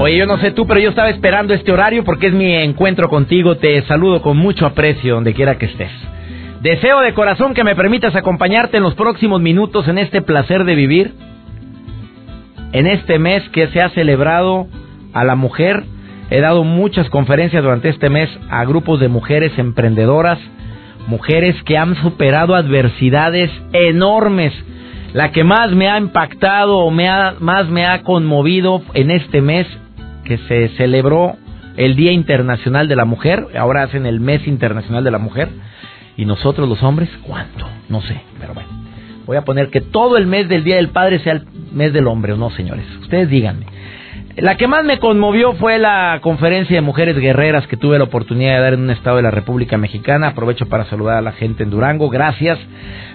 Oye, yo no sé tú, pero yo estaba esperando este horario porque es mi encuentro contigo. Te saludo con mucho aprecio donde quiera que estés. Deseo de corazón que me permitas acompañarte en los próximos minutos en este placer de vivir, en este mes que se ha celebrado a la mujer. He dado muchas conferencias durante este mes a grupos de mujeres emprendedoras, mujeres que han superado adversidades enormes. La que más me ha impactado o me ha, más me ha conmovido en este mes que se celebró el Día Internacional de la Mujer, ahora hacen el Mes Internacional de la Mujer, ¿Y nosotros los hombres? ¿Cuánto? No sé, pero bueno. Voy a poner que todo el mes del Día del Padre sea el mes del hombre, ¿o no, señores? Ustedes díganme. La que más me conmovió fue la conferencia de mujeres guerreras que tuve la oportunidad de dar en un estado de la República Mexicana. Aprovecho para saludar a la gente en Durango. Gracias.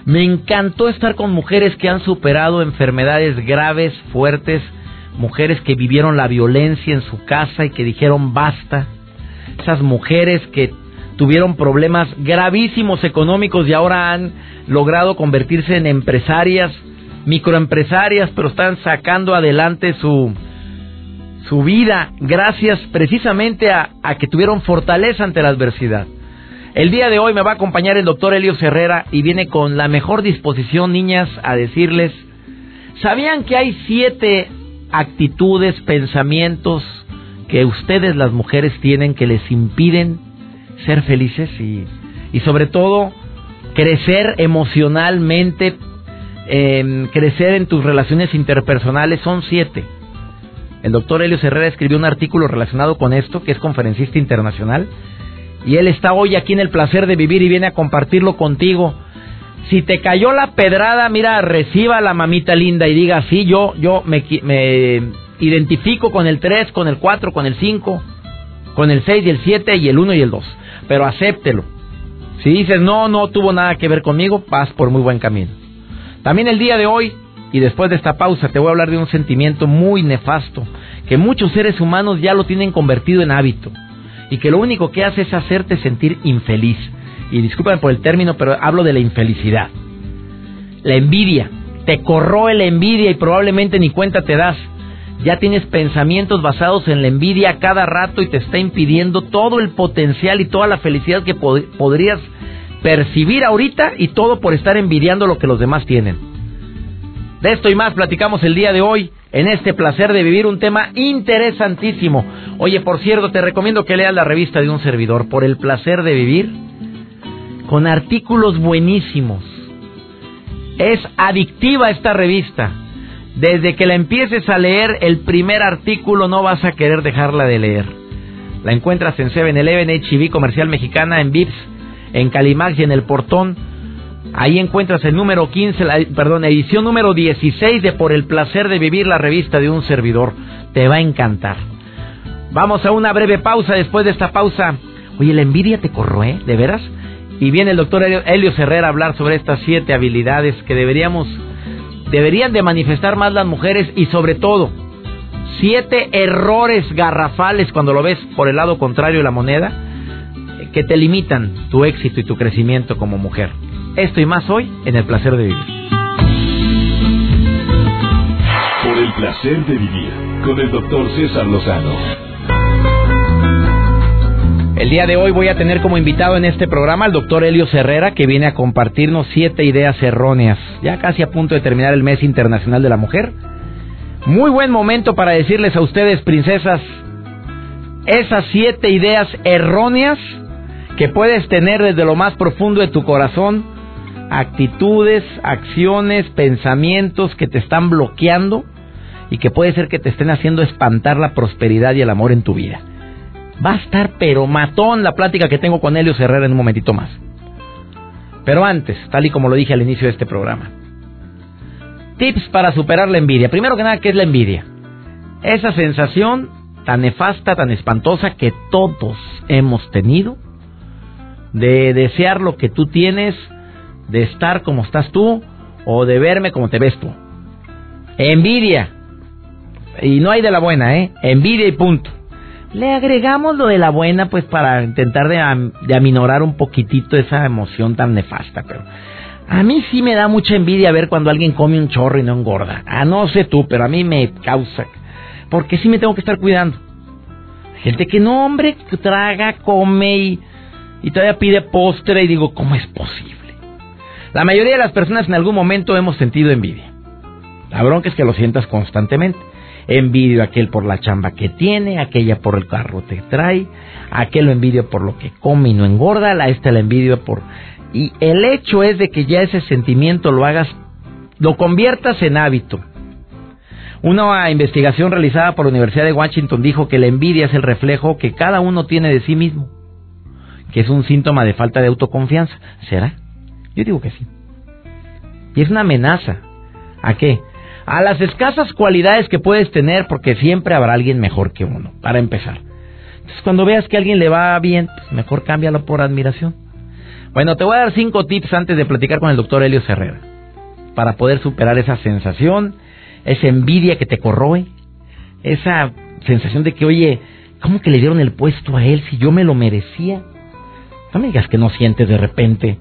Me encantó estar con mujeres que han superado enfermedades graves, fuertes, mujeres que vivieron la violencia en su casa y que dijeron basta. Esas mujeres que tuvieron problemas gravísimos económicos y ahora han logrado convertirse en empresarias, microempresarias, pero están sacando adelante su, su vida gracias precisamente a, a que tuvieron fortaleza ante la adversidad. El día de hoy me va a acompañar el doctor Elio Herrera y viene con la mejor disposición, niñas, a decirles, ¿sabían que hay siete actitudes, pensamientos que ustedes las mujeres tienen que les impiden ser felices y, y sobre todo crecer emocionalmente, eh, crecer en tus relaciones interpersonales, son siete. El doctor Helio Herrera escribió un artículo relacionado con esto, que es conferencista internacional, y él está hoy aquí en el placer de vivir y viene a compartirlo contigo. Si te cayó la pedrada, mira, reciba la mamita linda y diga, sí, yo, yo me, me identifico con el 3, con el 4, con el 5, con el 6 y el 7 y el 1 y el 2 pero acéptelo. Si dices, no, no tuvo nada que ver conmigo, vas por muy buen camino. También el día de hoy, y después de esta pausa, te voy a hablar de un sentimiento muy nefasto, que muchos seres humanos ya lo tienen convertido en hábito, y que lo único que hace es hacerte sentir infeliz. Y discúlpame por el término, pero hablo de la infelicidad. La envidia. Te corroe la envidia y probablemente ni cuenta te das ya tienes pensamientos basados en la envidia cada rato y te está impidiendo todo el potencial y toda la felicidad que podrías percibir ahorita y todo por estar envidiando lo que los demás tienen. De esto y más platicamos el día de hoy en este placer de vivir un tema interesantísimo. Oye, por cierto, te recomiendo que leas la revista de un servidor, Por el placer de vivir, con artículos buenísimos. Es adictiva esta revista. Desde que la empieces a leer el primer artículo no vas a querer dejarla de leer. La encuentras en 7-Eleven, HB Comercial Mexicana, en Vips, en Calimax y en El Portón. Ahí encuentras el número 15, la, perdón, edición número 16 de Por el placer de vivir la revista de un servidor. Te va a encantar. Vamos a una breve pausa. Después de esta pausa, oye, la envidia te corroe, ¿de veras? Y viene el doctor Helio Herrera a hablar sobre estas siete habilidades que deberíamos deberían de manifestar más las mujeres y sobre todo siete errores garrafales cuando lo ves por el lado contrario de la moneda que te limitan tu éxito y tu crecimiento como mujer. Esto y más hoy en el placer de vivir. Por el placer de vivir con el doctor César Lozano. El día de hoy voy a tener como invitado en este programa al doctor Helio Herrera, que viene a compartirnos siete ideas erróneas, ya casi a punto de terminar el mes internacional de la mujer. Muy buen momento para decirles a ustedes, princesas, esas siete ideas erróneas que puedes tener desde lo más profundo de tu corazón, actitudes, acciones, pensamientos que te están bloqueando y que puede ser que te estén haciendo espantar la prosperidad y el amor en tu vida. Va a estar pero matón la plática que tengo con Helios Herrera en un momentito más. Pero antes, tal y como lo dije al inicio de este programa, Tips para superar la envidia. Primero que nada, ¿qué es la envidia? Esa sensación tan nefasta, tan espantosa que todos hemos tenido de desear lo que tú tienes, de estar como estás tú o de verme como te ves tú. Envidia. Y no hay de la buena, ¿eh? Envidia y punto. Le agregamos lo de la buena pues para intentar de, de aminorar un poquitito esa emoción tan nefasta, pero a mí sí me da mucha envidia ver cuando alguien come un chorro y no engorda. Ah, no sé tú, pero a mí me causa. Porque sí me tengo que estar cuidando. Gente que no, hombre, traga, come y, y todavía pide postre y digo, ¿cómo es posible? La mayoría de las personas en algún momento hemos sentido envidia. La bronca es que lo sientas constantemente. Envidio a aquel por la chamba que tiene, aquella por el carro que trae, aquel lo envidio por lo que come y no engorda, la esta la envidio por y el hecho es de que ya ese sentimiento lo hagas, lo conviertas en hábito. Una investigación realizada por la Universidad de Washington dijo que la envidia es el reflejo que cada uno tiene de sí mismo, que es un síntoma de falta de autoconfianza. ¿Será? Yo digo que sí. Y es una amenaza. ¿A qué? A las escasas cualidades que puedes tener porque siempre habrá alguien mejor que uno, para empezar. Entonces cuando veas que a alguien le va bien, pues mejor cámbialo por admiración. Bueno, te voy a dar cinco tips antes de platicar con el doctor Helio Herrera. Para poder superar esa sensación, esa envidia que te corroe, esa sensación de que, oye, ¿cómo que le dieron el puesto a él si yo me lo merecía? No me digas que no sientes de repente.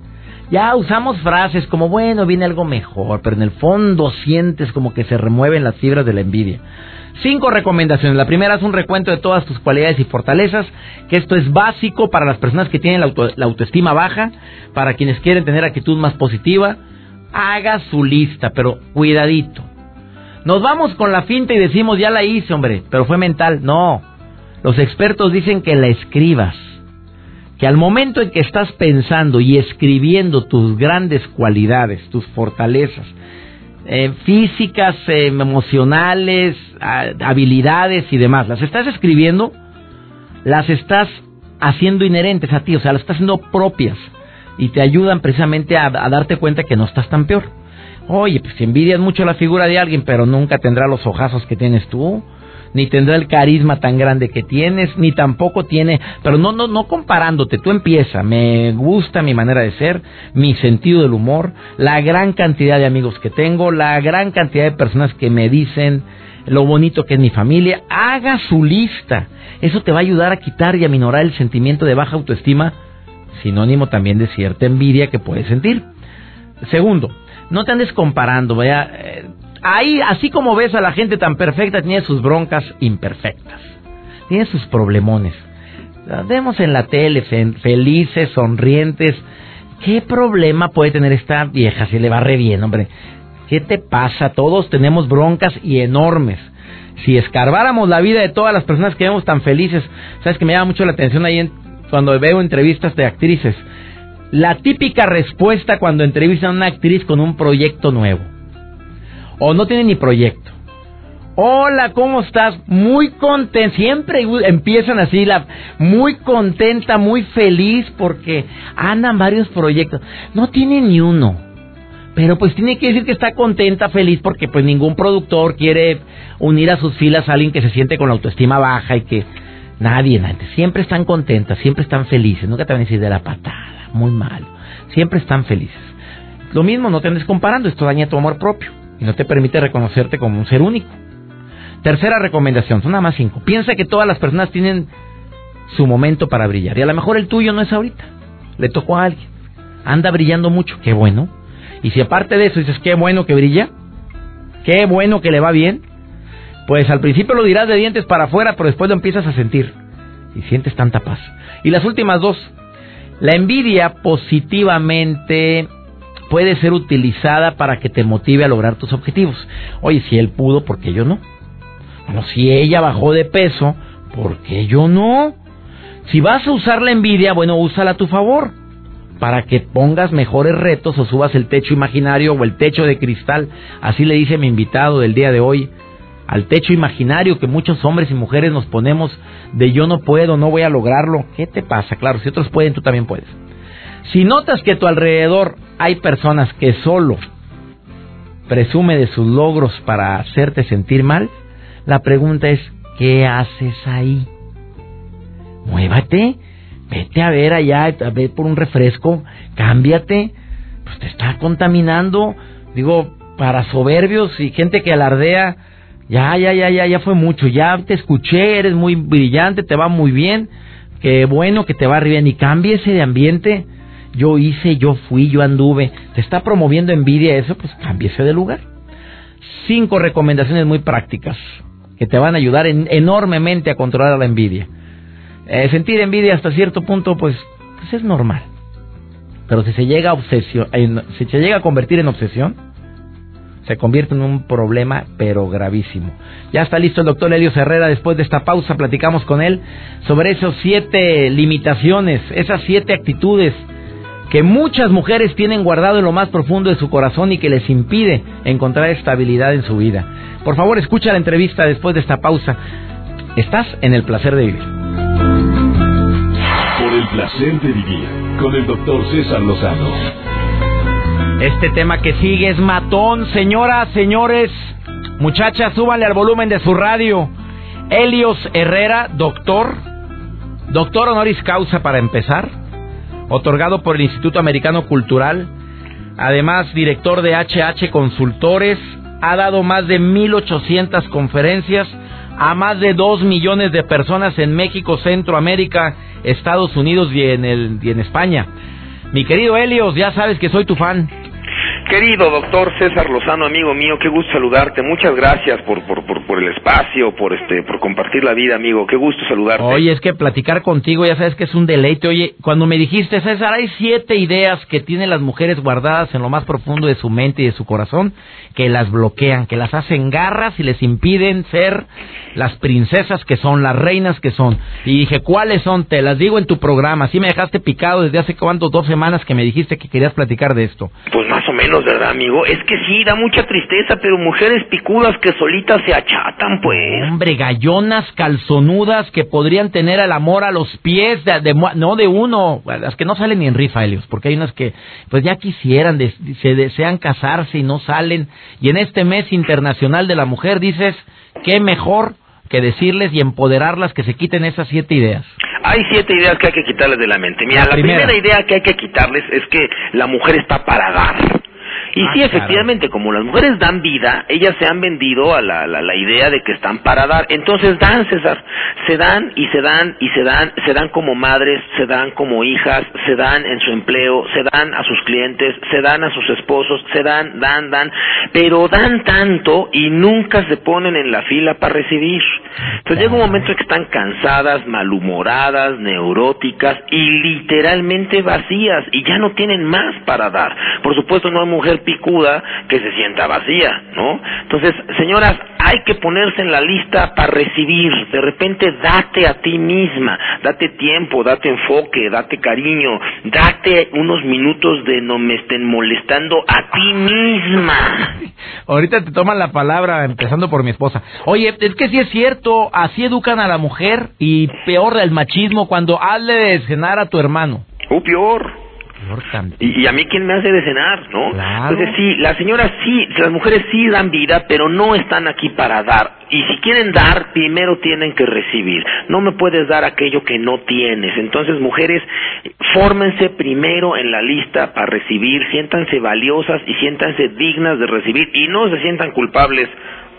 Ya usamos frases como, bueno, viene algo mejor, pero en el fondo sientes como que se remueven las fibras de la envidia. Cinco recomendaciones. La primera es un recuento de todas tus cualidades y fortalezas, que esto es básico para las personas que tienen la, autoestima baja, para quienes quieren tener actitud más positiva. Haga su lista, pero cuidadito. Nos vamos con la finta y decimos, ya la hice, hombre, pero fue mental. No, los expertos dicen que la escribas. Que al momento en que estás pensando y escribiendo tus grandes cualidades, tus fortalezas, eh, físicas, eh, emocionales, habilidades y demás. Las estás escribiendo, las estás haciendo inherentes a ti, o sea, las estás haciendo propias y te ayudan precisamente a, darte cuenta que no estás tan peor. Oye, pues envidias mucho la figura de alguien, pero nunca tendrá los ojazos que tienes tú, ni tendrá el carisma tan grande que tienes, ni tampoco tiene, pero no, no, no comparándote, tú empieza, me gusta mi manera de ser, mi sentido del humor, la gran cantidad de amigos que tengo, la gran cantidad de personas que me dicen lo bonito que es mi familia, haga su lista, eso te va a ayudar a quitar y a minorar el sentimiento de baja autoestima, sinónimo también de cierta envidia que puedes sentir. Segundo, no te andes comparando, vaya, eh, ahí, así como ves a la gente tan perfecta, tiene sus broncas imperfectas, tiene sus problemones. vemos en la tele felices, sonrientes. ¿Qué problema puede tener esta vieja si le va re bien, hombre? ¿Qué te pasa? Todos tenemos broncas y enormes. Si escarbáramos la vida de todas las personas que vemos tan felices, sabes que me llama mucho la atención ahí cuando veo entrevistas de actrices. La típica respuesta cuando entrevistan a una actriz con un proyecto nuevo o no tiene ni proyecto. Hola, ¿cómo estás? Muy contenta. Siempre empiezan así, la, muy contenta, muy feliz porque andan varios proyectos. No tiene ni uno. Pero pues tiene que decir que está contenta, feliz, porque pues ningún productor quiere unir a sus filas a alguien que se siente con la autoestima baja y que nadie, nadie. Siempre están contentas, siempre están felices. Nunca te van a decir de la patada, muy mal. Siempre están felices. Lo mismo, no te andes comparando, esto daña tu amor propio y no te permite reconocerte como un ser único. Tercera recomendación, son nada más cinco. Piensa que todas las personas tienen su momento para brillar y a lo mejor el tuyo no es ahorita, le tocó a alguien. Anda brillando mucho, qué bueno. Y si aparte de eso dices, qué bueno que brilla, qué bueno que le va bien, pues al principio lo dirás de dientes para afuera, pero después lo empiezas a sentir y sientes tanta paz. Y las últimas dos, la envidia positivamente puede ser utilizada para que te motive a lograr tus objetivos. Oye, si él pudo, ¿por qué yo no? Bueno, si ella bajó de peso, ¿por qué yo no? Si vas a usar la envidia, bueno, úsala a tu favor para que pongas mejores retos o subas el techo imaginario o el techo de cristal. Así le dice mi invitado del día de hoy, al techo imaginario que muchos hombres y mujeres nos ponemos de yo no puedo, no voy a lograrlo. ¿Qué te pasa? Claro, si otros pueden, tú también puedes. Si notas que a tu alrededor hay personas que solo presume de sus logros para hacerte sentir mal, la pregunta es, ¿qué haces ahí? Muévate, vete a ver allá, a ver por un refresco, cámbiate, pues te está contaminando, digo, para soberbios y gente que alardea, ya, ya, ya, ya, ya fue mucho, ya te escuché, eres muy brillante, te va muy bien, qué bueno que te va bien y cámbiese de ambiente. Yo hice, yo fui, yo anduve. ¿Te está promoviendo envidia eso? Pues cámbiese de lugar. Cinco recomendaciones muy prácticas que te van a ayudar enormemente a controlar la envidia. Eh, sentir envidia hasta cierto punto, pues, pues es normal. Pero si se llega a obsesión, si se llega a convertir en obsesión, se convierte en un problema pero gravísimo. Ya está listo el doctor Helio Herrera. Después de esta pausa platicamos con él sobre esas siete limitaciones, esas siete actitudes que muchas mujeres tienen guardado en lo más profundo de su corazón y que les impide encontrar estabilidad en su vida. Por favor, escucha la entrevista después de esta pausa. Estás en el placer de vivir. Por el placer de vivir con el doctor César Lozano. Este tema que sigue es matón, señoras, señores. Muchachas, súbanle al volumen de su radio. Helios Herrera, doctor. Doctor honoris causa para empezar. Otorgado por el Instituto Americano Cultural. Además, director de HH Consultores. Ha dado más de 1.800 conferencias a más de 2 millones de personas en México, Centroamérica, Estados Unidos y en, el, y en España. Mi querido Helios, ya sabes que soy tu fan. Querido doctor César Lozano, amigo mío, qué gusto saludarte. Muchas gracias por, por, por, el espacio, por este, por compartir la vida, amigo. Qué gusto saludarte. Oye, es que platicar contigo, ya sabes que es un deleite. Oye, cuando me dijiste, César, hay siete ideas que tienen las mujeres guardadas en lo más profundo de su mente y de su corazón, que las bloquean, que las hacen garras y les impiden ser las princesas que son, las reinas que son. Y dije, ¿cuáles son? Te las digo en tu programa. Así me dejaste picado desde hace cuánto, dos semanas que me dijiste que querías platicar de esto. Pues más o menos, ¿verdad, amigo? Es que sí, da mucha tristeza, pero mujeres picudas que solitas se achatan, pues. Hombre, gallonas calzonudas que podrían tener el amor a los pies, de, no de uno, las que no salen ni en rifa, Helios, porque hay unas que, pues ya quisieran, se desean casarse y no salen. Y en este mes internacional de la mujer dices, qué mejor que decirles y empoderarlas que se quiten esas siete ideas. Hay siete ideas que hay que quitarles de la mente. Mira, la, primera idea que hay que quitarles es que la mujer está para dar. Y ah, sí, efectivamente, como las mujeres dan vida, ellas se han vendido a la, la, idea de que están para dar. Entonces dan, César, se dan y se dan y se dan, se dan como madres, se dan como hijas, se dan en su empleo, se dan a sus clientes, se dan a sus esposos, se dan, dan, dan, pero dan tanto y nunca se ponen en la fila para recibir. Entonces llega un momento en que están cansadas, malhumoradas, neuróticas y literalmente vacías y ya no tienen más para dar. Por supuesto, no hay mujer picuda que se sienta vacía, ¿no? Entonces, señoras, hay que ponerse en la lista para recibir. De repente, date a ti misma, date tiempo, date enfoque, date cariño, date unos minutos de no me estén molestando a ti misma. Ahorita te toman la palabra, empezando por mi esposa. Oye, es que sí es cierto, así educan a la mujer y peor el machismo cuando hazle de cenar a tu hermano. O peor. Y, a mí quién me hace de cenar, ¿no? Entonces sí, las señoras sí, las mujeres sí dan vida, pero no están aquí para dar. Y si quieren dar, primero tienen que recibir. No me puedes dar aquello que no tienes. Entonces, mujeres, fórmense primero en la lista para recibir, siéntanse valiosas y siéntanse dignas de recibir y no se sientan culpables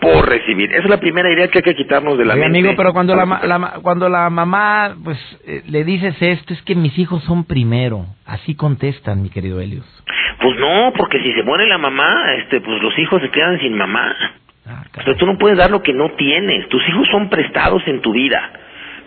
por recibir. Esa es la primera idea que hay que quitarnos de la mente. amigo, pero cuando la, cuando la mamá pues eh, le dices esto, es que mis hijos son primero. Así contestan, mi querido Helios. Pues no, porque si se muere la mamá, este, pues los hijos se quedan sin mamá. Ah, tú no puedes dar lo que no tienes. Tus hijos son prestados en tu vida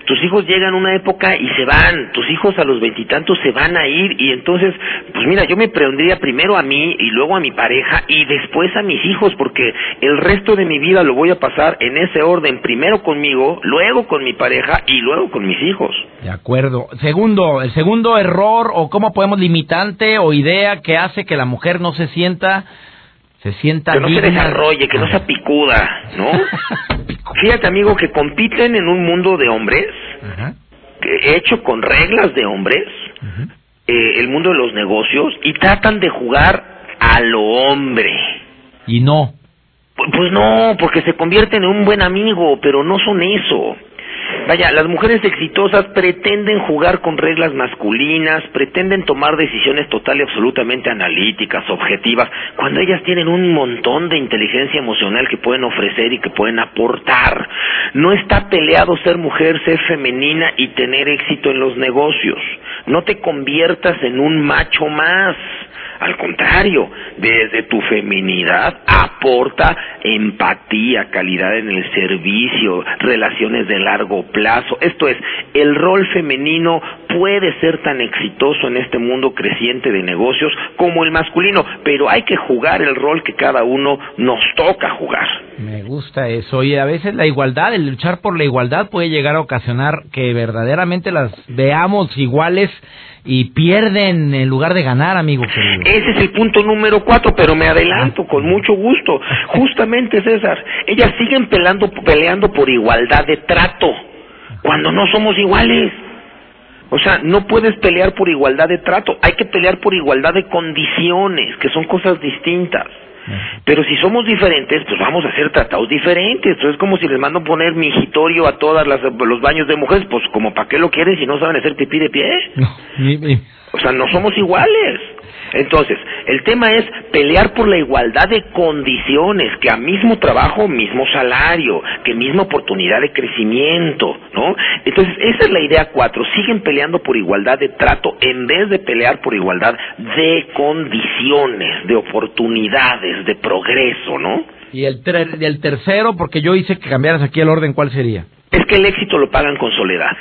tus hijos llegan a una época y se van, tus hijos a los veintitantos se van a ir y entonces, pues mira, yo me pondría primero a mí y luego a mi pareja y después a mis hijos porque el resto de mi vida lo voy a pasar en ese orden, primero conmigo, luego con mi pareja y luego con mis hijos. De acuerdo. Segundo, el segundo error o cómo podemos limitante o idea que hace que la mujer no se sienta se sienta que no se desarrolle, que no sea picuda, ¿no? Fíjate, amigo, que compiten en un mundo de hombres, hecho con reglas de hombres, eh, el mundo de los negocios, y tratan de jugar a lo hombre. Y no. Pues no, porque se convierten en un buen amigo, pero no son eso. Vaya, las mujeres exitosas pretenden jugar con reglas masculinas, pretenden tomar decisiones total y absolutamente analíticas, objetivas, cuando ellas tienen un montón de inteligencia emocional que pueden ofrecer y que pueden aportar. No está peleado ser mujer, ser femenina y tener éxito en los negocios. No te conviertas en un macho más. Al contrario, desde tu feminidad aporta empatía, calidad en el servicio, relaciones de largo plazo. Esto es, el rol femenino puede ser tan exitoso en este mundo creciente de negocios como el masculino, pero hay que jugar el rol que cada uno nos toca jugar. Me gusta eso. Y a veces la igualdad, el luchar por la igualdad puede llegar a ocasionar que verdaderamente las veamos iguales y pierden en lugar de ganar, amigo. Ese es el punto número cuatro, pero me adelanto con mucho gusto. Justamente, César, ellas siguen peleando, peleando por igualdad de trato, cuando no somos iguales. O sea, no puedes pelear por igualdad de trato, hay que pelear por igualdad de condiciones, que son cosas distintas. Pero si somos diferentes, pues vamos a ser tratados diferentes. Entonces es como si les mando poner mingitorio a todos los baños de mujeres, pues como para qué lo quieren si no saben hacer pipí de pie. O sea, no somos iguales. Entonces, el tema es pelear por la igualdad de condiciones, que a mismo trabajo, mismo salario, que misma oportunidad de crecimiento, ¿no? Entonces, esa es la idea cuatro. Siguen peleando por igualdad de trato en vez de pelear por igualdad de condiciones, de oportunidades, de progreso, ¿no? Y el, el tercero, porque yo hice que cambiaras aquí el orden, ¿cuál sería? Es que el éxito lo pagan con soledad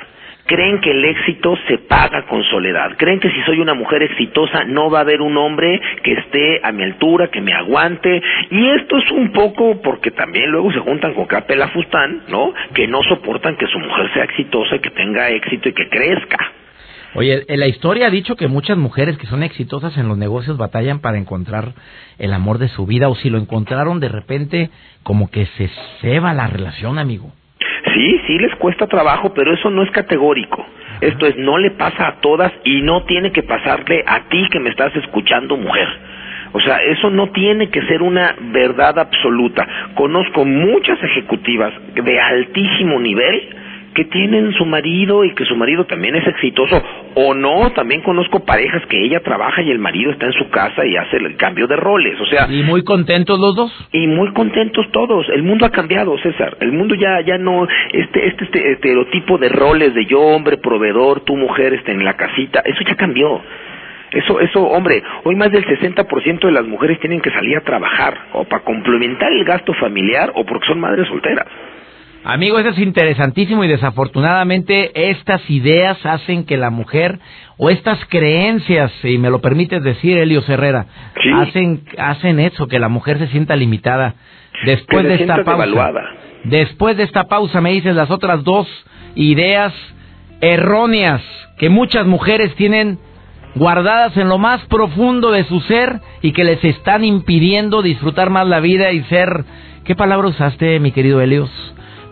creen que el éxito se paga con soledad. Creen que si soy una mujer exitosa no va a haber un hombre que esté a mi altura, que me aguante. Y esto es un poco porque también luego se juntan con Capela Fustán, ¿no? Que no soportan que su mujer sea exitosa y que tenga éxito y que crezca. Oye, la historia ha dicho que muchas mujeres que son exitosas en los negocios batallan para encontrar el amor de su vida o si lo encontraron de repente como que se ceba la relación, amigo. Sí, sí les cuesta trabajo, pero eso no es categórico. Esto es, no le pasa a todas y no tiene que pasarle a ti que me estás escuchando, mujer. O sea, eso no tiene que ser una verdad absoluta. Conozco muchas ejecutivas de altísimo nivel que tienen su marido y que su marido también es exitoso o no, también conozco parejas que ella trabaja y el marido está en su casa y hace el cambio de roles, o sea, y muy contentos los dos. Y muy contentos todos. El mundo ha cambiado, César. El mundo ya ya no este este, este estereotipo de roles de yo hombre proveedor, tu mujer está en la casita, eso ya cambió. Eso, eso, hombre, hoy más del 60% de las mujeres tienen que salir a trabajar o para complementar el gasto familiar o porque son madres solteras. Amigo, eso es interesantísimo y desafortunadamente estas ideas hacen que la mujer o estas creencias, si me lo permites decir, Elio Herrera, hacen hacen eso, que la mujer se sienta limitada. Después de esta pausa, después de esta pausa me dices las otras dos ideas erróneas que muchas mujeres tienen guardadas en lo más profundo de su ser y que les están impidiendo disfrutar más la vida y ser ¿Qué palabra usaste, mi querido Helios?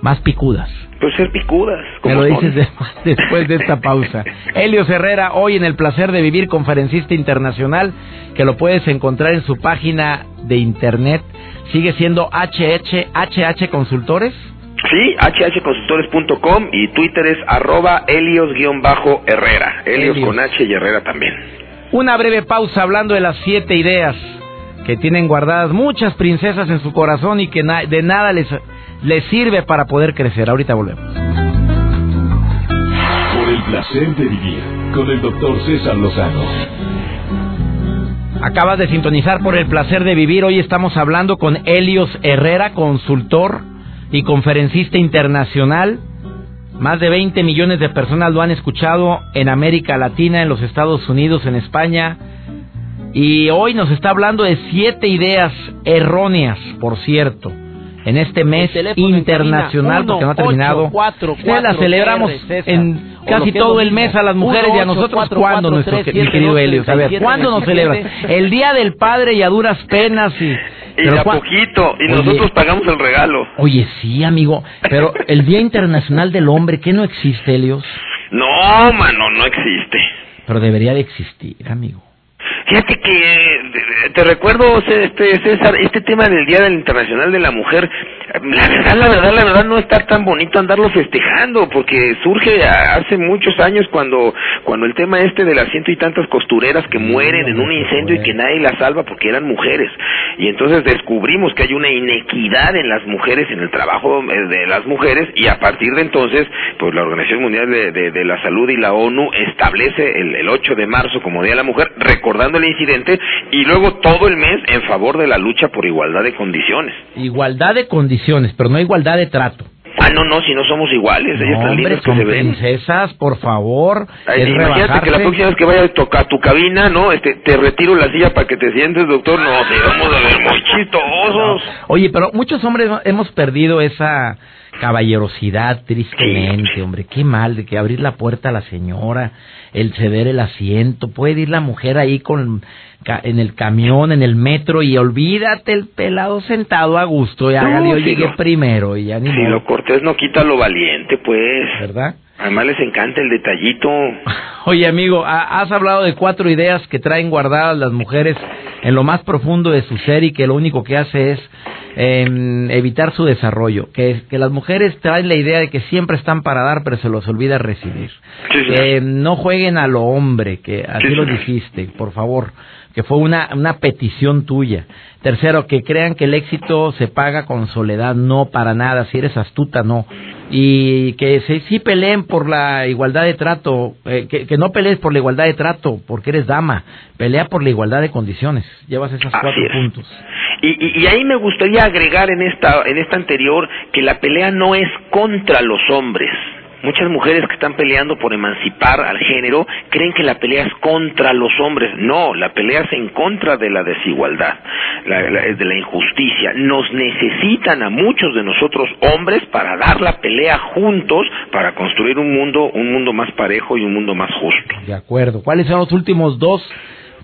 Más picudas. Pues ser picudas. Me lo dices después de esta pausa. Helios Herrera, hoy en el placer de vivir, conferencista internacional, que lo puedes encontrar en su página de internet. Sigue siendo HH, HH Consultores. Sí, hhconsultores.com y Twitter es arroba Helios-Herrera. Helios, con H y Herrera también. Una breve pausa hablando de las siete ideas que tienen guardadas muchas princesas en su corazón y que de nada les le sirve para poder crecer. Ahorita volvemos. Por el placer de vivir con el doctor César Lozano. Acabas de sintonizar por el placer de vivir. Hoy estamos hablando con Helios Herrera, consultor y conferencista internacional. Más de 20 millones de personas lo han escuchado en América Latina, en los Estados Unidos, en España. Y hoy nos está hablando de siete ideas erróneas, por cierto en este mes internacional, porque no ha terminado. Cuatro, la celebramos en casi todo el mes a las mujeres y a nosotros. ¿Cuándo, nuestro querido Helios? A ver, ¿cuándo nos celebras? El Día del Padre y a duras penas y... Y a poquito, y nosotros pagamos el regalo. Oye, sí, amigo, pero el Día Internacional del Hombre, ¿qué no existe, Helios? No, mano, no existe. Pero debería de existir, amigo. Fíjate que te recuerdo, este, César, este tema del Día del Internacional de la Mujer, la verdad, la verdad, la verdad no está tan bonito andarlo festejando, porque surge hace muchos años cuando, cuando el tema este de las ciento y tantas costureras que mueren en un incendio y que nadie las salva porque eran mujeres. Y entonces descubrimos que hay una inequidad en las mujeres, en el trabajo eh, de las mujeres, y a partir de entonces, pues la Organización Mundial de, la Salud y la ONU establece el, el 8 de marzo como Día de la Mujer, recordando el incidente, y luego todo el mes en favor de la lucha por igualdad de condiciones. Igualdad de condiciones, pero no igualdad de trato. Ah, no, no, si no somos iguales, ellas están lindas que se ven. princesas, por favor. imagínate que la próxima vez que vaya a tu cabina, ¿no? Este, te retiro la silla para que te sientes, doctor. No, te vamos a ver muy chistosos. Oye, pero muchos hombres hemos perdido esa caballerosidad, tristemente, hombre. Qué mal de que abrir la puerta a la señora, el ceder el asiento. Puede ir la mujer ahí con en el camión, en el metro y olvídate el pelado sentado a gusto. Ya yo llegué primero y ya ni Si lo cortés no quita lo valiente, pues. ¿Verdad? Además les encanta el detallito. Oye, amigo, has hablado de cuatro ideas que traen guardadas las mujeres en lo más profundo de su ser y que lo único que hace es em, evitar su desarrollo. Que, que las mujeres traen la idea de que siempre están para dar, pero se los olvida recibir. que no jueguen a lo hombre, que así lo dijiste, por favor que fue una, una petición tuya. Tercero, que crean que el éxito se paga con soledad, no para nada, si eres astuta, no. Y que se, sí peleen por la igualdad de trato, eh, que, no pelees por la igualdad de trato, porque eres dama, pelea por la igualdad de condiciones. Llevas esos cuatro puntos. Y, y, ahí me gustaría agregar en esta, en esta anterior que la pelea no es contra los hombres Muchas mujeres que están peleando por emancipar al género creen que la pelea es contra los hombres. No, la pelea es en contra de la desigualdad, de la injusticia. Nos necesitan a muchos de nosotros hombres para dar la pelea juntos para construir un mundo, un mundo más parejo y un mundo más justo. De acuerdo. ¿Cuáles son los últimos dos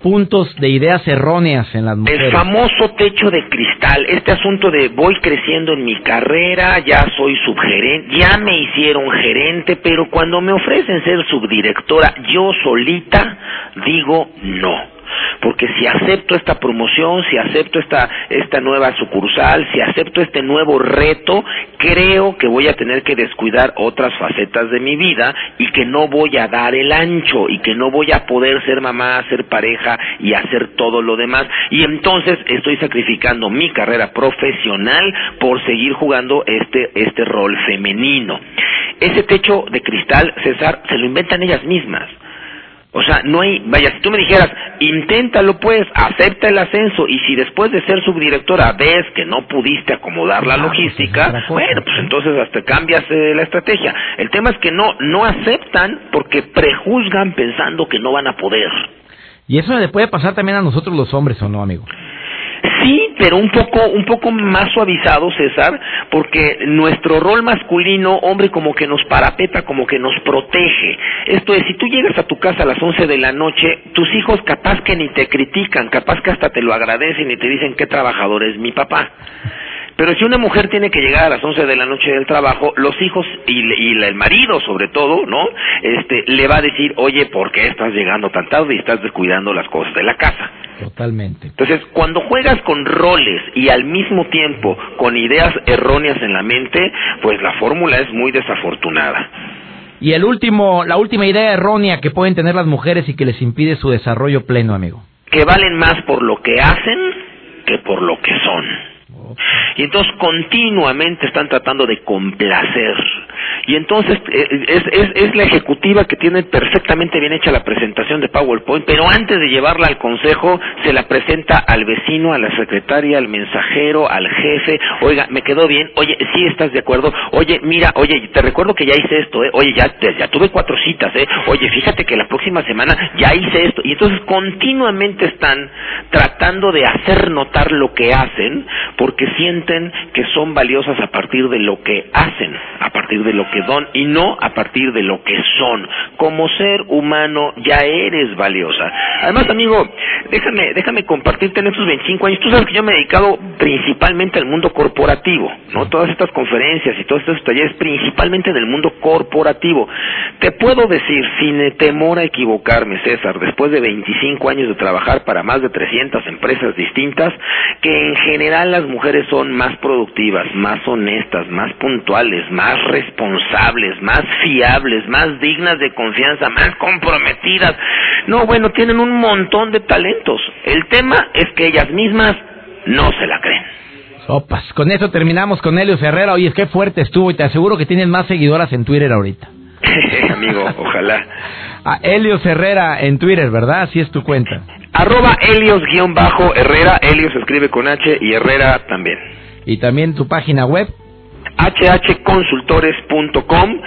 puntos de ideas erróneas en las mujeres. El famoso techo de cristal, este asunto de voy creciendo en mi carrera, ya soy subgerente, ya me hicieron gerente, pero cuando me ofrecen ser subdirectora, yo solita digo no porque si acepto esta promoción, si acepto esta, esta nueva sucursal, si acepto este nuevo reto, creo que voy a tener que descuidar otras facetas de mi vida y que no voy a dar el ancho y que no voy a poder ser mamá, ser pareja y hacer todo lo demás. Y entonces estoy sacrificando mi carrera profesional por seguir jugando este, este rol femenino. Ese techo de cristal, César, se lo inventan ellas mismas. O sea, no hay, vaya, si tú me dijeras, inténtalo pues, acepta el ascenso y si después de ser subdirectora ves que no pudiste acomodar la logística, bueno, pues entonces hasta cambias eh, la estrategia. El tema es que no, no aceptan porque prejuzgan pensando que no van a poder. Y eso le puede pasar también a nosotros los hombres, ¿o no, amigo? Sí, pero un poco, un poco más suavizado, César, porque nuestro rol masculino, hombre, como que nos parapeta, como que nos protege. Esto es, si tú llegas a tu casa a las 11 de la noche, tus hijos capaz que ni te critican, capaz que hasta te lo agradecen y te dicen qué trabajador es mi papá. Pero si una mujer tiene que llegar a las 11 de la noche del trabajo, los hijos y, el marido sobre todo, ¿no? Este, le va a decir, oye, ¿por qué estás llegando tan tarde y estás descuidando las cosas de la casa? Totalmente. Entonces, cuando juegas con roles y al mismo tiempo con ideas erróneas en la mente, pues la fórmula es muy desafortunada. Y el último, la última idea errónea que pueden tener las mujeres y que les impide su desarrollo pleno, amigo. Que valen más por lo que hacen que por lo que son. Y entonces continuamente están tratando de complacer. Y entonces eh, es, es, la ejecutiva que tiene perfectamente bien hecha la presentación de PowerPoint, pero antes de llevarla al consejo se la presenta al vecino, a la secretaria, al mensajero, al jefe. Oiga, me quedó bien. Oye, sí estás de acuerdo. Oye, mira, oye, te recuerdo que ya hice esto, ¿eh? Oye, ya, ya tuve cuatro citas, ¿eh? Oye, fíjate que la próxima semana ya hice esto. Y entonces continuamente están tratando de hacer notar lo que hacen, porque porque sienten que son valiosas a partir de lo que hacen, a partir de lo que don y no a partir de lo que son. Como ser humano ya eres valiosa. Además, amigo, déjame, déjame compartirte en estos 25 años. Tú sabes que yo me he dedicado principalmente al mundo corporativo, ¿no? Todas estas conferencias y todos estos talleres principalmente del mundo corporativo. Te puedo decir, sin temor a equivocarme, César, después de 25 años de trabajar para más de 300 empresas distintas, que en general las mujeres son más productivas, más honestas, más puntuales, más responsables, más fiables, más dignas de confianza, más comprometidas. No, bueno, tienen un montón de talentos. El tema es que ellas mismas no se la creen. Opas, con eso terminamos con Helios Herrera. Oye, es que fuerte estuvo y te aseguro que tienes más seguidoras en Twitter ahorita. Amigo, ojalá. A Helios Herrera en Twitter, ¿verdad? Así es tu cuenta. Arroba Helios-Herrera. Helios escribe con H y Herrera también. Y también tu página web hhconsultores.com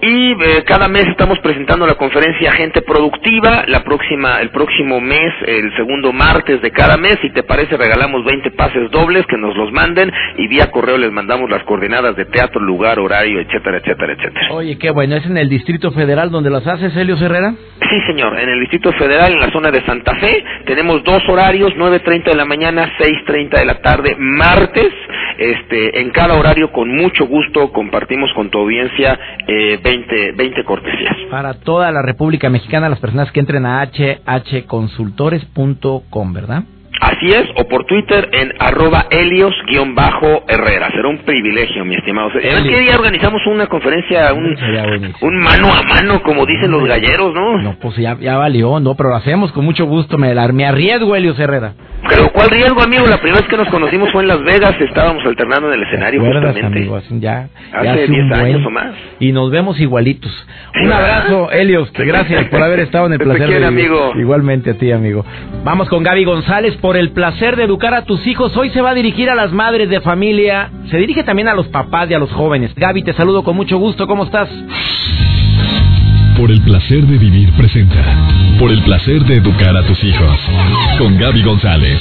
y eh, cada mes estamos presentando la conferencia Gente Productiva, la próxima, el próximo mes, el segundo martes de cada mes, si te parece regalamos 20 pases dobles que nos los manden y vía correo les mandamos las coordenadas de teatro, lugar, horario, etcétera, etcétera, etcétera. Oye, qué bueno, ¿es en el Distrito Federal donde las haces, Helio Herrera? Sí, señor, en el Distrito Federal, en la zona de Santa Fe, tenemos dos horarios, 9.30 de la mañana, 6.30 de la tarde, martes, este, en cada horario con mucho gusto compartimos con tu audiencia eh, 20, 20 cortesías. Para toda la República Mexicana, las personas que entren a hhconsultores.com, ¿verdad? Así es, o por Twitter en arroba helios-herrera. Será un privilegio, mi estimado. ¿En qué día organizamos una conferencia, un, un, mano a mano, como dicen los galleros, no? No, pues ya, ya valió, no, pero lo hacemos con mucho gusto. Me, me arriesgo, Helios Herrera. Pero ¿cuál riesgo, amigo? La primera vez que nos conocimos fue en Las Vegas, estábamos alternando en el escenario justamente. Amigo, ya, hace 10 años o más. Y nos vemos igualitos. Un abrazo, Helios, gracias por haber estado en el placer de amigo. Igualmente a ti, amigo. Vamos con Gaby González por el placer de educar a tus hijos. Hoy se va a dirigir a las madres de familia, se dirige también a los papás y a los jóvenes. Gaby, te saludo con mucho gusto, ¿cómo estás? Por el placer de vivir presenta. Por el placer de educar a tus hijos. Con Gaby González.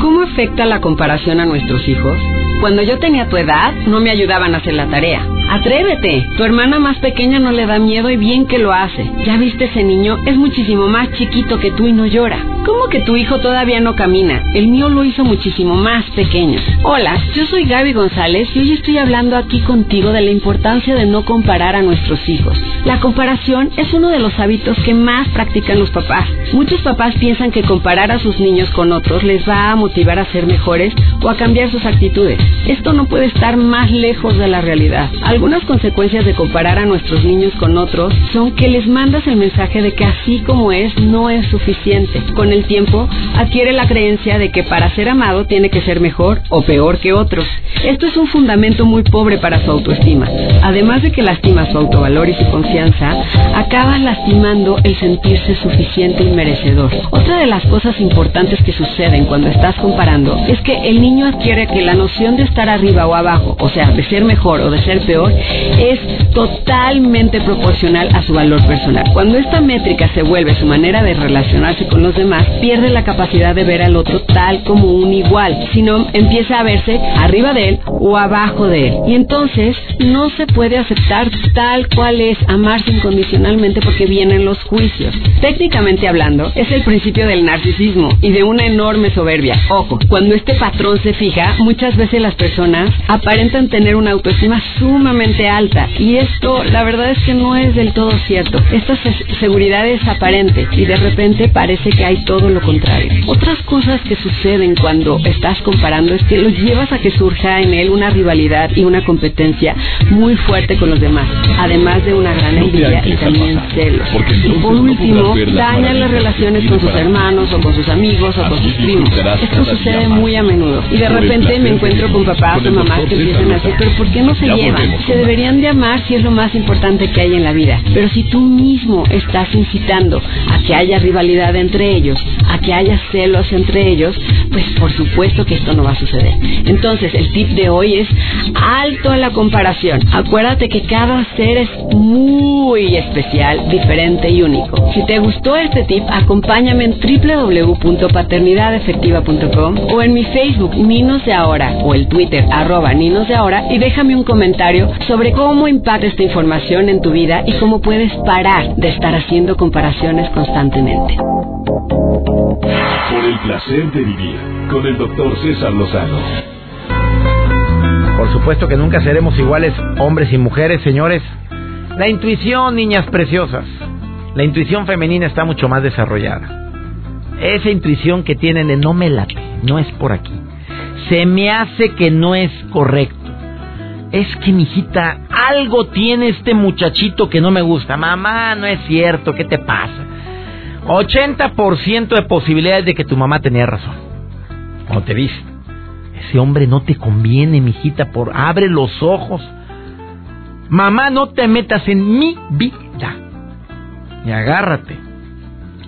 ¿Cómo afecta la comparación a nuestros hijos? Cuando yo tenía tu edad, no me ayudaban a hacer la tarea. Atrévete. Tu hermana más pequeña no le da miedo y bien que lo hace. Ya viste ese niño, es muchísimo más chiquito que tú y no llora. ¿Cómo que tu hijo todavía no camina? El mío lo hizo muchísimo más pequeño. Hola, yo soy Gaby González y hoy estoy hablando aquí contigo de la importancia de no comparar a nuestros hijos. La comparación es uno de los hábitos que más practican los papás. Muchos papás piensan que comparar a sus niños con otros les va a motivar a ser mejores o a cambiar sus actitudes. Esto no puede estar más lejos de la realidad. Algunas consecuencias de comparar a nuestros niños con otros son que les mandas el mensaje de que así como es no es suficiente. Con el tiempo adquiere la creencia de que para ser amado tiene que ser mejor o peor que otros. Esto es un fundamento muy pobre para su autoestima. Además de que lastima su autovalor y su confianza, acaba lastimando el sentirse suficiente y merecedor. Otra de las cosas importantes que suceden cuando estás comparando es que el niño adquiere que la noción de estar arriba o abajo, o sea, de ser mejor o de ser peor, es totalmente proporcional a su valor personal. Cuando esta métrica se vuelve su manera de relacionarse con los demás, pierde la capacidad de ver al otro tal como un igual, sino empieza a verse arriba de él o abajo de él. Y entonces no se puede aceptar tal cual es, amarse incondicionalmente porque vienen los juicios. Técnicamente hablando, es el principio del narcisismo y de una enorme soberbia. Ojo, cuando este patrón se fija, muchas veces las personas aparentan tener una autoestima sumamente alta y esto la verdad es que no es del todo cierto. Esta seguridad es aparente y de repente parece que hay todo lo contrario. Otras cosas que suceden cuando estás comparando es que los llevas a que surja en él una rivalidad y una competencia muy fuerte con los demás, además de una gran envidia y también celos. Y por último, dañan las relaciones con sus hermanos o con sus amigos o con sus primos. Esto sucede muy a menudo y de repente me encuentro con papás o mamás que empiezan a decir, pero ¿por qué no se llevan? Se deberían de amar si es lo más importante que hay en la vida. Pero si tú mismo estás incitando a que haya rivalidad entre ellos, a que haya celos entre ellos, pues por supuesto que esto no va a suceder. Entonces, el tip de hoy es alto a la comparación. Acuérdate que cada ser es muy especial, diferente y único. Si te gustó este tip, acompáñame en www.paternidadefectiva.com o en mi Facebook Ninos de Ahora o el Twitter arroba Ninos de Ahora y déjame un comentario sobre cómo impacta esta información en tu vida y cómo puedes parar de estar haciendo comparaciones constantemente. Por el placer de vivir con el doctor César Lozano. Supuesto que nunca seremos iguales hombres y mujeres, señores. La intuición, niñas preciosas. La intuición femenina está mucho más desarrollada. Esa intuición que tienen de no me late, no es por aquí. Se me hace que no es correcto. Es que, mijita, algo tiene este muchachito que no me gusta. Mamá, no es cierto, ¿qué te pasa? 80% de posibilidades de que tu mamá tenía razón. Como te dice, ese hombre no te conviene, mijita, por abre los ojos. Mamá, no te metas en mi vida. Y agárrate.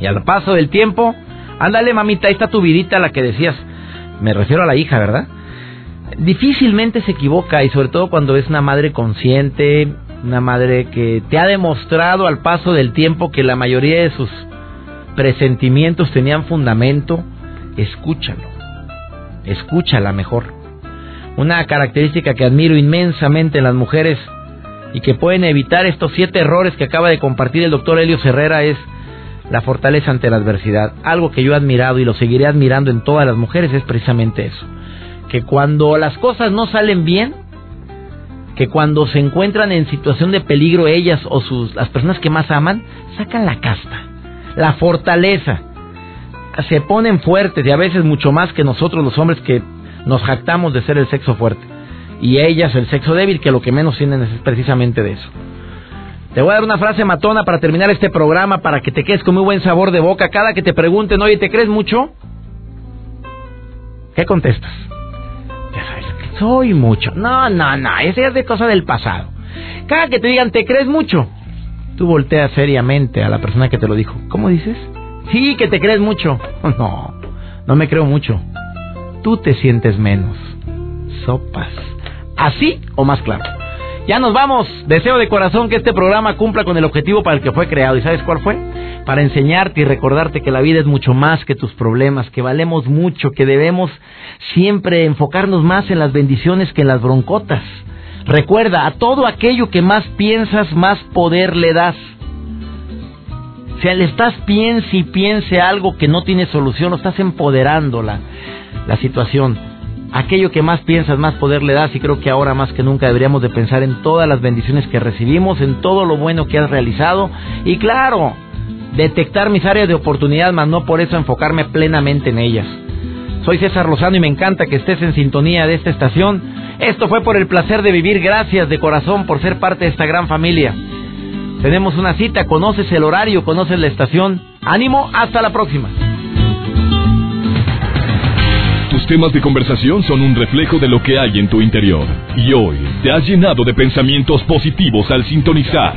Y al paso del tiempo, ándale, mamita, ahí está tu vidita, la que decías. Me refiero a la hija, ¿verdad? Difícilmente se equivoca y sobre todo cuando es una madre consciente, una madre que te ha demostrado al paso del tiempo que la mayoría de sus presentimientos tenían fundamento, escúchalo, escúchala mejor. Una característica que admiro inmensamente en las mujeres y que pueden evitar estos siete errores que acaba de compartir el doctor Helio Herrera es la fortaleza ante la adversidad. Algo que yo he admirado y lo seguiré admirando en todas las mujeres es precisamente eso. Que cuando las cosas no salen bien, que cuando se encuentran en situación de peligro ellas o sus, las personas que más aman, sacan la casta la fortaleza. Se ponen fuertes y a veces mucho más que nosotros los hombres que nos jactamos de ser el sexo fuerte. Y ellas el sexo débil que lo que menos tienen es precisamente de eso. Te voy a dar una frase matona para terminar este programa para que te quedes con muy buen sabor de boca. Cada que te pregunten, oye, ¿te crees mucho? ¿Qué contestas? Ya sabes, soy mucho. No, no, no, esa es de cosa del pasado. Cada que te digan, ¿te crees mucho? Tú volteas seriamente a la persona que te lo dijo. ¿Cómo dices? Sí, que te crees mucho. No, no me creo mucho. Tú te sientes menos. Sopas. ¿Así o más claro? Ya nos vamos. Deseo de corazón que este programa cumpla con el objetivo para el que fue creado. ¿Y sabes cuál fue? Para enseñarte y recordarte que la vida es mucho más que tus problemas, que valemos mucho, que debemos siempre enfocarnos más en las bendiciones que en las broncotas. Recuerda, a todo aquello que más piensas, más poder le das. Si le estás piense y piense algo que no tiene solución, o estás empoderando la, la situación. Aquello que más piensas, más poder le das y creo que ahora más que nunca deberíamos de pensar en todas las bendiciones que recibimos, en todo lo bueno que has realizado y claro, detectar mis áreas de oportunidad, más no por eso enfocarme plenamente en ellas. Soy César Lozano y me encanta que estés en sintonía de esta estación. Esto fue por el placer de vivir. Gracias de corazón por ser parte de esta gran familia. Tenemos una cita, conoces el horario, conoces la estación. Ánimo, hasta la próxima. Tus temas de conversación son un reflejo de lo que hay en tu interior. Y hoy te has llenado de pensamientos positivos al sintonizar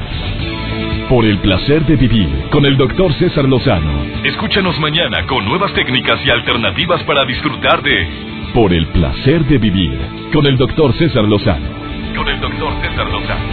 por el placer de vivir con el doctor César Lozano. Escúchanos mañana con nuevas técnicas y alternativas para disfrutar de Por el placer de vivir con el doctor César Lozano. Con el doctor César Lozano.